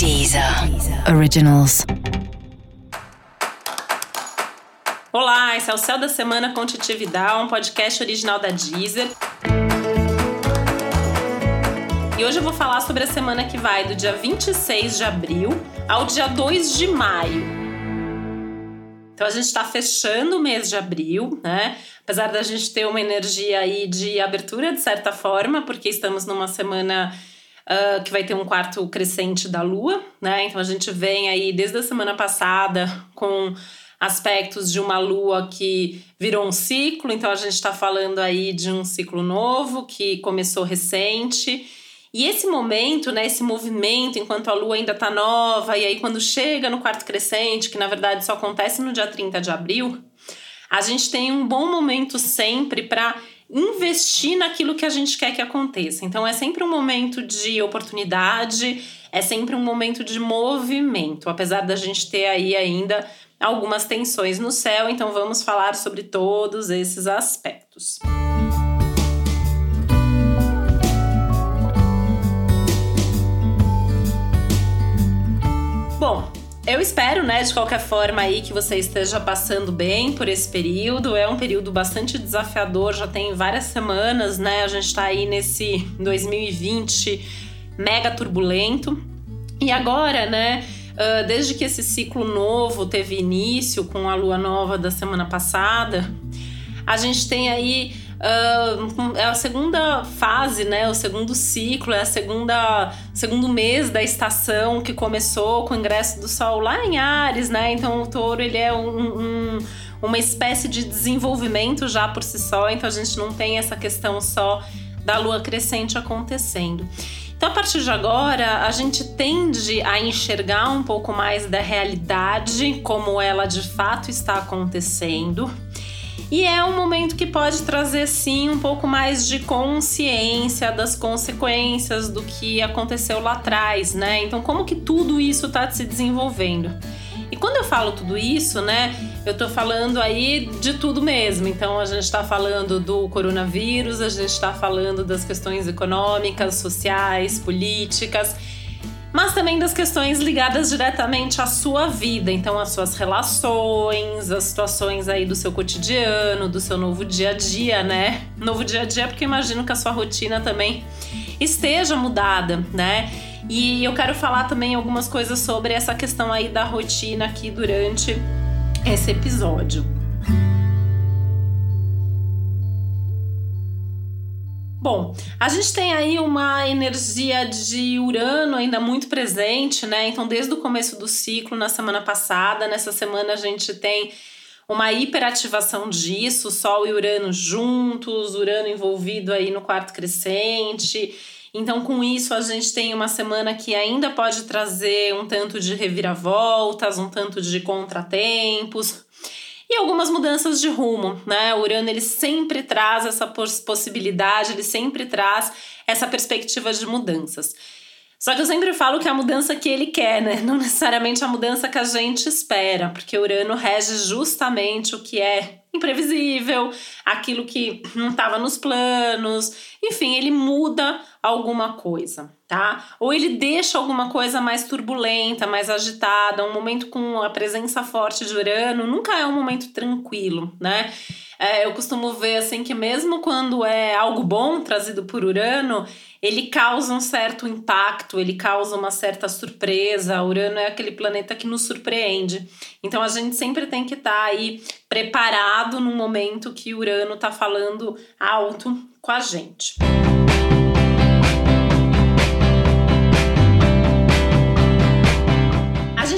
Deezer Originals. Olá, esse é o Céu da Semana com Titi Vidal, um podcast original da Deezer. E hoje eu vou falar sobre a semana que vai do dia 26 de abril ao dia 2 de maio. Então a gente está fechando o mês de abril, né? Apesar da gente ter uma energia aí de abertura de certa forma, porque estamos numa semana uh, que vai ter um quarto crescente da Lua, né? Então a gente vem aí desde a semana passada com aspectos de uma lua que virou um ciclo, então a gente está falando aí de um ciclo novo que começou recente. E esse momento, né, esse movimento, enquanto a lua ainda está nova, e aí quando chega no quarto crescente, que na verdade só acontece no dia 30 de abril, a gente tem um bom momento sempre para investir naquilo que a gente quer que aconteça. Então é sempre um momento de oportunidade, é sempre um momento de movimento, apesar da gente ter aí ainda algumas tensões no céu, então vamos falar sobre todos esses aspectos. Bom, eu espero, né, de qualquer forma aí que você esteja passando bem por esse período. É um período bastante desafiador, já tem várias semanas, né? A gente tá aí nesse 2020 mega turbulento. E agora, né, uh, desde que esse ciclo novo teve início com a lua nova da semana passada, a gente tem aí Uh, é a segunda fase, né? O segundo ciclo, é a segunda segundo mês da estação que começou com o ingresso do Sol lá em Ares, né? Então o Touro ele é um, um, uma espécie de desenvolvimento já por si só. Então a gente não tem essa questão só da Lua crescente acontecendo. Então, a partir de agora, a gente tende a enxergar um pouco mais da realidade como ela de fato está acontecendo e é um momento que pode trazer sim um pouco mais de consciência das consequências do que aconteceu lá atrás, né? Então, como que tudo isso está se desenvolvendo? E quando eu falo tudo isso, né, eu tô falando aí de tudo mesmo. Então, a gente está falando do coronavírus, a gente está falando das questões econômicas, sociais, políticas mas também das questões ligadas diretamente à sua vida, então as suas relações, as situações aí do seu cotidiano, do seu novo dia a dia, né? Novo dia a dia, porque imagino que a sua rotina também esteja mudada, né? E eu quero falar também algumas coisas sobre essa questão aí da rotina aqui durante esse episódio. Bom, a gente tem aí uma energia de Urano ainda muito presente, né? Então, desde o começo do ciclo, na semana passada, nessa semana a gente tem uma hiperativação disso, Sol e Urano juntos, Urano envolvido aí no quarto crescente. Então, com isso, a gente tem uma semana que ainda pode trazer um tanto de reviravoltas, um tanto de contratempos e algumas mudanças de rumo, né? O Urano ele sempre traz essa possibilidade, ele sempre traz essa perspectiva de mudanças. Só que eu sempre falo que é a mudança que ele quer, né? Não necessariamente a mudança que a gente espera, porque Urano rege justamente o que é imprevisível, aquilo que não estava nos planos, enfim, ele muda alguma coisa, tá? Ou ele deixa alguma coisa mais turbulenta, mais agitada, um momento com a presença forte de Urano nunca é um momento tranquilo, né? É, eu costumo ver assim que mesmo quando é algo bom trazido por Urano, ele causa um certo impacto, ele causa uma certa surpresa. Urano é aquele planeta que nos surpreende. Então a gente sempre tem que estar tá aí preparado no momento que Urano está falando alto com a gente. A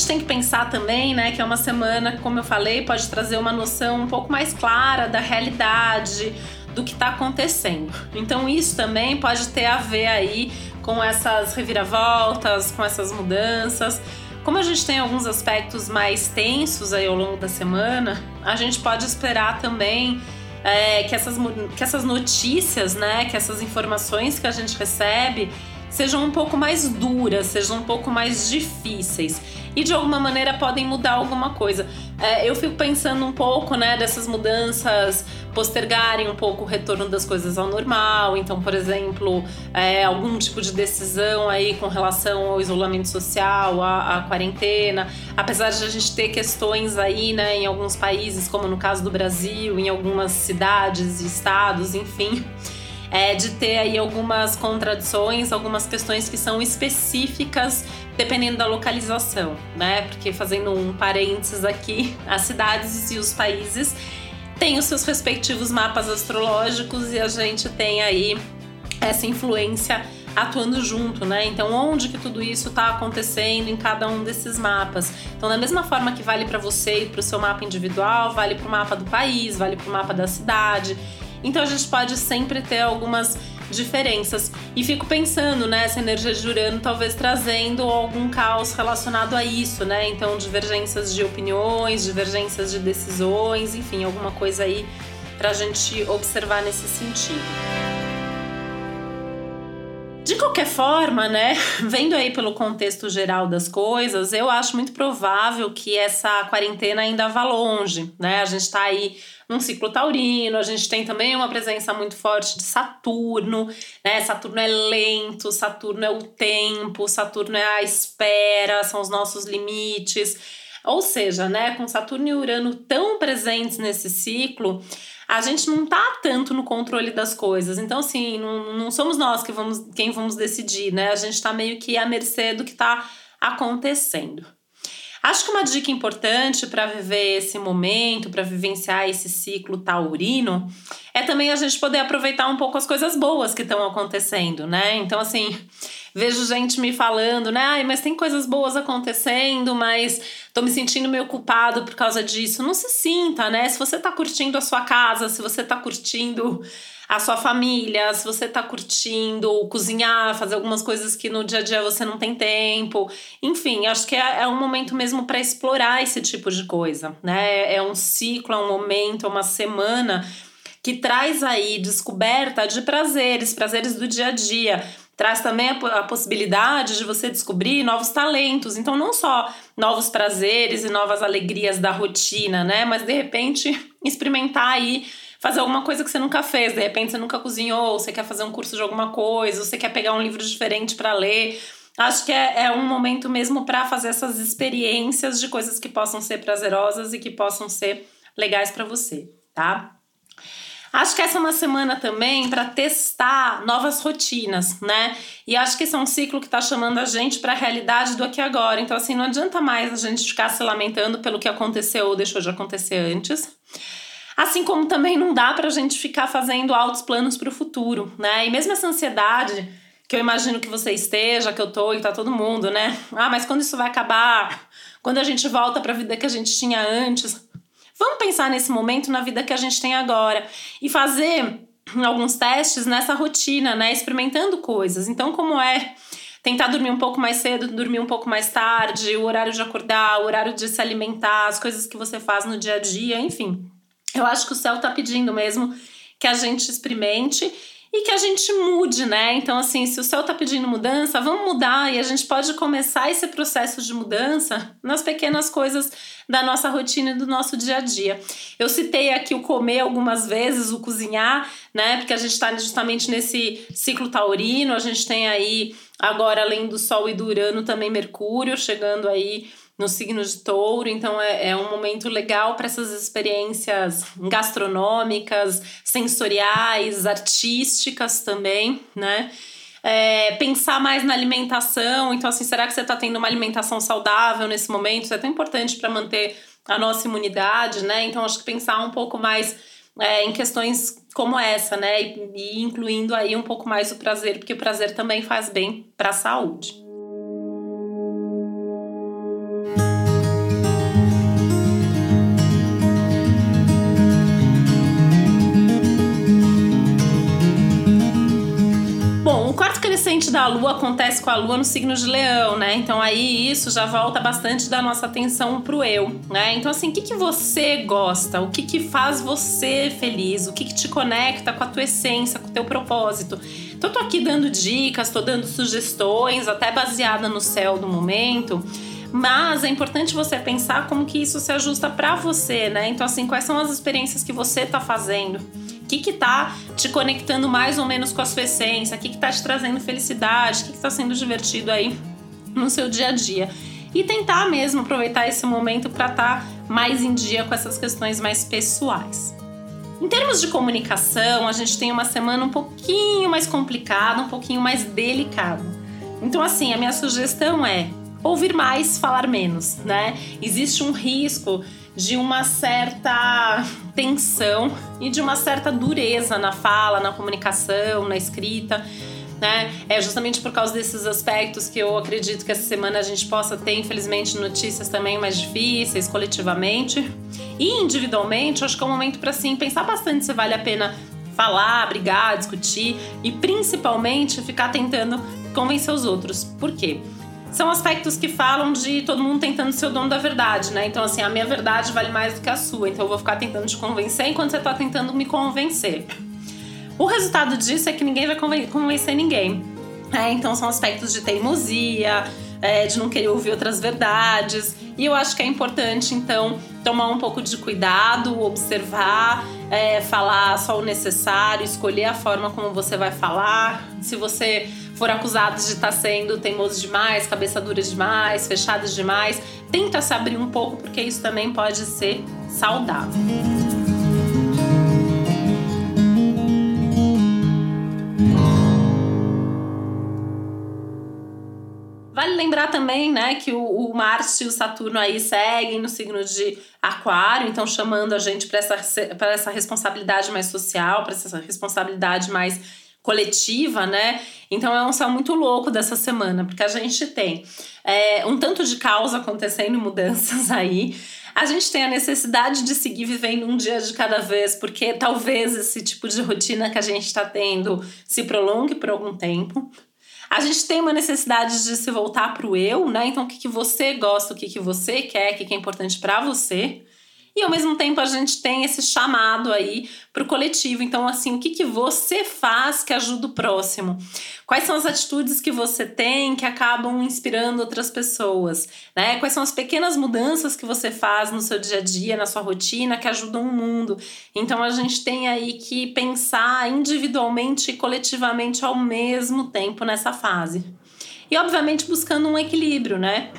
gente tem que pensar também, né, que é uma semana, como eu falei, pode trazer uma noção um pouco mais clara da realidade, do que está acontecendo. Então isso também pode ter a ver aí com essas reviravoltas, com essas mudanças. Como a gente tem alguns aspectos mais tensos aí ao longo da semana, a gente pode esperar também é, que, essas, que essas notícias, né, que essas informações que a gente recebe, sejam um pouco mais duras, sejam um pouco mais difíceis e de alguma maneira podem mudar alguma coisa. É, eu fico pensando um pouco, né, dessas mudanças postergarem um pouco o retorno das coisas ao normal. Então, por exemplo, é, algum tipo de decisão aí com relação ao isolamento social, à, à, quarentena. Apesar de a gente ter questões aí, né, em alguns países, como no caso do Brasil, em algumas cidades e estados, enfim é, de ter aí algumas contradições, algumas questões que são específicas dependendo da localização, né? Porque fazendo um parênteses aqui, as cidades e os países têm os seus respectivos mapas astrológicos e a gente tem aí essa influência atuando junto, né? Então, onde que tudo isso está acontecendo em cada um desses mapas? Então, da mesma forma que vale para você e para o seu mapa individual, vale para o mapa do país, vale para o mapa da cidade. Então a gente pode sempre ter algumas diferenças. E fico pensando, né, essa energia de Urano talvez trazendo algum caos relacionado a isso, né? Então, divergências de opiniões, divergências de decisões, enfim, alguma coisa aí pra gente observar nesse sentido. De qualquer forma, né, vendo aí pelo contexto geral das coisas, eu acho muito provável que essa quarentena ainda vá longe, né? A gente tá aí num ciclo taurino, a gente tem também uma presença muito forte de Saturno, né? Saturno é lento, Saturno é o tempo, Saturno é a espera, são os nossos limites. Ou seja, né, com Saturno e Urano tão presentes nesse ciclo, a gente não tá tanto no controle das coisas. Então, assim, não, não somos nós que vamos, quem vamos decidir, né? A gente tá meio que à mercê do que tá acontecendo. Acho que uma dica importante para viver esse momento, para vivenciar esse ciclo taurino, é também a gente poder aproveitar um pouco as coisas boas que estão acontecendo, né? Então, assim, vejo gente me falando, né? Ai, mas tem coisas boas acontecendo, mas tô me sentindo meio culpado por causa disso. Não se sinta, né? Se você tá curtindo a sua casa, se você tá curtindo a sua família, se você tá curtindo cozinhar, fazer algumas coisas que no dia a dia você não tem tempo. Enfim, acho que é, é um momento mesmo para explorar esse tipo de coisa, né? É um ciclo, é um momento, é uma semana que traz aí descoberta de prazeres, prazeres do dia a dia. Traz também a, possibilidade de você descobrir novos talentos. Então, não só novos prazeres e novas alegrias da rotina, né? Mas de repente experimentar aí fazer alguma coisa que você nunca fez, de repente você nunca cozinhou, você quer fazer um curso de alguma coisa, você quer pegar um livro diferente para ler. Acho que é, é um momento mesmo para fazer essas experiências de coisas que possam ser prazerosas e que possam ser legais para você, tá? Acho que essa é uma semana também para testar novas rotinas, né? E acho que esse é um ciclo que está chamando a gente para a realidade do aqui e agora. Então, assim, não adianta mais a gente ficar se lamentando pelo que aconteceu ou deixou de acontecer antes. Assim como também não dá para a gente ficar fazendo altos planos para o futuro, né? E mesmo essa ansiedade, que eu imagino que você esteja, que eu tô e tá todo mundo, né? Ah, mas quando isso vai acabar? Quando a gente volta para a vida que a gente tinha antes? Vamos pensar nesse momento na vida que a gente tem agora e fazer alguns testes nessa rotina, né? Experimentando coisas. Então, como é tentar dormir um pouco mais cedo, dormir um pouco mais tarde, o horário de acordar, o horário de se alimentar, as coisas que você faz no dia a dia, enfim. Eu acho que o céu tá pedindo mesmo que a gente experimente e que a gente mude, né? Então, assim, se o céu tá pedindo mudança, vamos mudar e a gente pode começar esse processo de mudança nas pequenas coisas da nossa rotina e do nosso dia a dia. Eu citei aqui o comer algumas vezes, o cozinhar, né? Porque a gente tá justamente nesse ciclo taurino, a gente tem aí agora, além do Sol e do Urano, também Mercúrio chegando aí no signo de touro, então é, é um momento legal para essas experiências gastronômicas, sensoriais, artísticas também, né? É, pensar mais na alimentação, então assim, será que você está tendo uma alimentação saudável nesse momento? Isso é tão importante para manter a nossa imunidade, né? Então acho que pensar um pouco mais é, em questões como essa, né? E, e incluindo aí um pouco mais o prazer, porque o prazer também faz bem para a saúde. Da lua acontece com a lua no signo de leão, né? Então aí isso já volta bastante da nossa atenção pro eu, né? Então assim, o que, que você gosta? O que, que faz você feliz? O que, que te conecta com a tua essência, com o teu propósito? Então, tô aqui dando dicas, tô dando sugestões, até baseada no céu do momento. Mas é importante você pensar como que isso se ajusta para você, né? Então, assim, quais são as experiências que você tá fazendo? Que que tá te conectando mais ou menos com a sua essência? O que que tá te trazendo felicidade? O que que tá sendo divertido aí no seu dia a dia? E tentar mesmo aproveitar esse momento para estar tá mais em dia com essas questões mais pessoais. Em termos de comunicação, a gente tem uma semana um pouquinho mais complicada, um pouquinho mais delicada. Então, assim, a minha sugestão é ouvir mais, falar menos, né? Existe um risco de uma certa tensão e de uma certa dureza na fala, na comunicação, na escrita. Né? É justamente por causa desses aspectos que eu acredito que essa semana a gente possa ter, infelizmente, notícias também mais difíceis, coletivamente. E individualmente, acho que é um momento para sim pensar bastante se vale a pena falar, brigar, discutir e principalmente ficar tentando convencer os outros. Por quê? São aspectos que falam de todo mundo tentando ser o dono da verdade, né? Então, assim, a minha verdade vale mais do que a sua. Então, eu vou ficar tentando te convencer enquanto você tá tentando me convencer. O resultado disso é que ninguém vai convencer ninguém. É, então, são aspectos de teimosia, é, de não querer ouvir outras verdades. E eu acho que é importante, então, tomar um pouco de cuidado, observar, é, falar só o necessário, escolher a forma como você vai falar. Se você for acusados de estar tá sendo teimoso demais, cabeça dura demais, fechados demais, tenta se abrir um pouco, porque isso também pode ser saudável. Vale lembrar também, né, que o, o Marte e o Saturno aí seguem no signo de Aquário, então chamando a gente para essa, essa responsabilidade mais social, para essa responsabilidade mais coletiva, né? Então é um céu muito louco dessa semana, porque a gente tem é, um tanto de caos acontecendo, mudanças aí. A gente tem a necessidade de seguir vivendo um dia de cada vez, porque talvez esse tipo de rotina que a gente está tendo se prolongue por algum tempo. A gente tem uma necessidade de se voltar para o eu, né? Então, o que, que você gosta, o que, que você quer, o que, que é importante para você. E ao mesmo tempo a gente tem esse chamado aí para o coletivo. Então, assim, o que, que você faz que ajuda o próximo? Quais são as atitudes que você tem que acabam inspirando outras pessoas? Né? Quais são as pequenas mudanças que você faz no seu dia a dia, na sua rotina, que ajudam o mundo? Então a gente tem aí que pensar individualmente e coletivamente ao mesmo tempo nessa fase. E obviamente buscando um equilíbrio, né?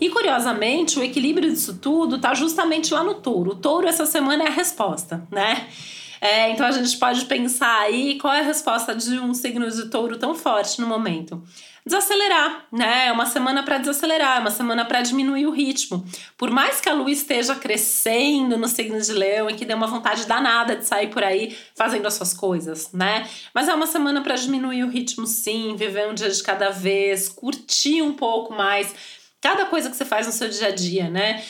E curiosamente, o equilíbrio disso tudo tá justamente lá no touro. O touro essa semana é a resposta, né? É, então a gente pode pensar aí qual é a resposta de um signo de touro tão forte no momento. Desacelerar, né? É uma semana para desacelerar, é uma semana para diminuir o ritmo. Por mais que a lua esteja crescendo no signo de leão e que dê uma vontade danada de sair por aí fazendo as suas coisas, né? Mas é uma semana para diminuir o ritmo, sim, viver um dia de cada vez, curtir um pouco mais cada coisa que você faz no seu dia a dia, né?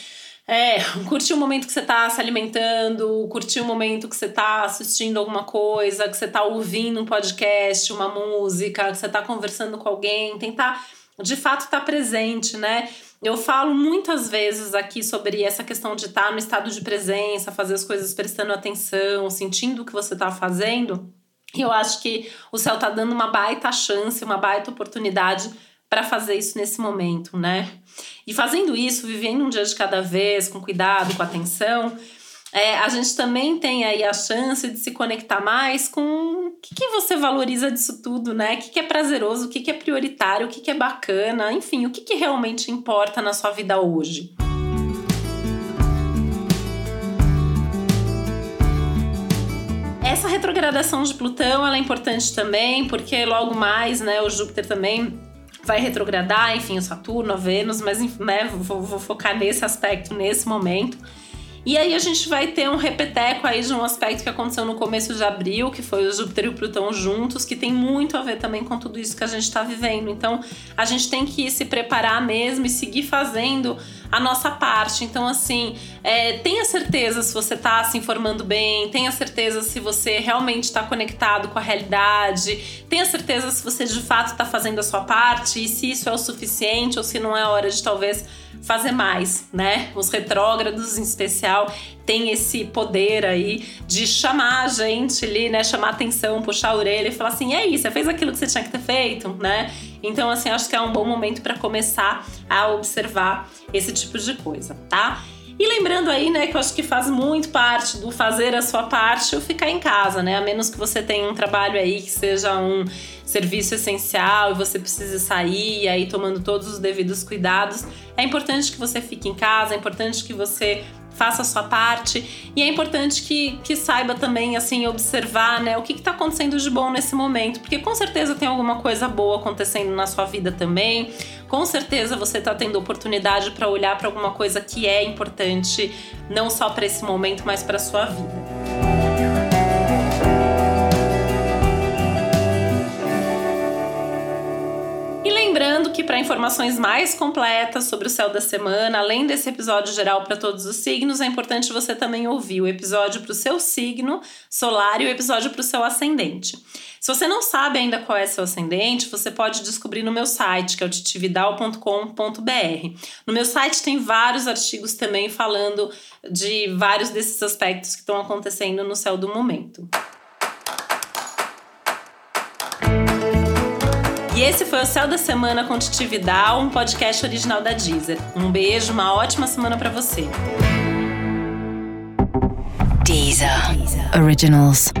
É, curtir o momento que você está se alimentando, curtir o momento que você está assistindo alguma coisa, que você está ouvindo um podcast, uma música, que você está conversando com alguém, tentar de fato estar tá presente, né? Eu falo muitas vezes aqui sobre essa questão de estar tá no estado de presença, fazer as coisas prestando atenção, sentindo o que você está fazendo. E eu acho que o céu está dando uma baita chance, uma baita oportunidade para fazer isso nesse momento, né? E fazendo isso, vivendo um dia de cada vez, com cuidado, com atenção, é, a gente também tem aí a chance de se conectar mais com o que, que você valoriza disso tudo, né? O que, que é prazeroso, o que, que é prioritário, o que, que é bacana, enfim, o que, que realmente importa na sua vida hoje. Essa retrogradação de Plutão ela é importante também, porque logo mais, né, o Júpiter também vai retrogradar, enfim, o Saturno, a Vênus, mas né, vou, vou focar nesse aspecto nesse momento. E aí a gente vai ter um repeteco aí de um aspecto que aconteceu no começo de abril, que foi o Júpiter e o Plutão juntos, que tem muito a ver também com tudo isso que a gente está vivendo. Então a gente tem que se preparar mesmo e seguir fazendo a nossa parte. Então, assim, é, tenha certeza se você está se informando bem, tenha certeza se você realmente está conectado com a realidade, tenha certeza se você de fato está fazendo a sua parte e se isso é o suficiente ou se não é hora de talvez fazer mais, né? Os retrógrados em especial tem esse poder aí de chamar a gente ali, né? Chamar atenção, puxar a orelha e falar assim: e aí, você fez aquilo que você tinha que ter feito, né? Então, assim, acho que é um bom momento para começar a observar esse tipo de coisa, tá? E lembrando aí, né, que eu acho que faz muito parte do fazer a sua parte o ficar em casa, né? A menos que você tenha um trabalho aí que seja um serviço essencial e você precise sair aí tomando todos os devidos cuidados, é importante que você fique em casa, é importante que você faça a sua parte. E é importante que, que saiba também, assim, observar, né, o que está acontecendo de bom nesse momento, porque com certeza tem alguma coisa boa acontecendo na sua vida também. Com certeza você está tendo oportunidade para olhar para alguma coisa que é importante, não só para esse momento, mas para sua vida. Lembrando que para informações mais completas sobre o céu da semana, além desse episódio geral para todos os signos, é importante você também ouvir o episódio para o seu signo solar e o episódio para o seu ascendente. Se você não sabe ainda qual é seu ascendente, você pode descobrir no meu site, que é o titividal.com.br. No meu site tem vários artigos também falando de vários desses aspectos que estão acontecendo no céu do momento. Esse foi o Céu da Semana com Titividal, um podcast original da Deezer. Um beijo, uma ótima semana para você. Deezer. Deezer. Originals.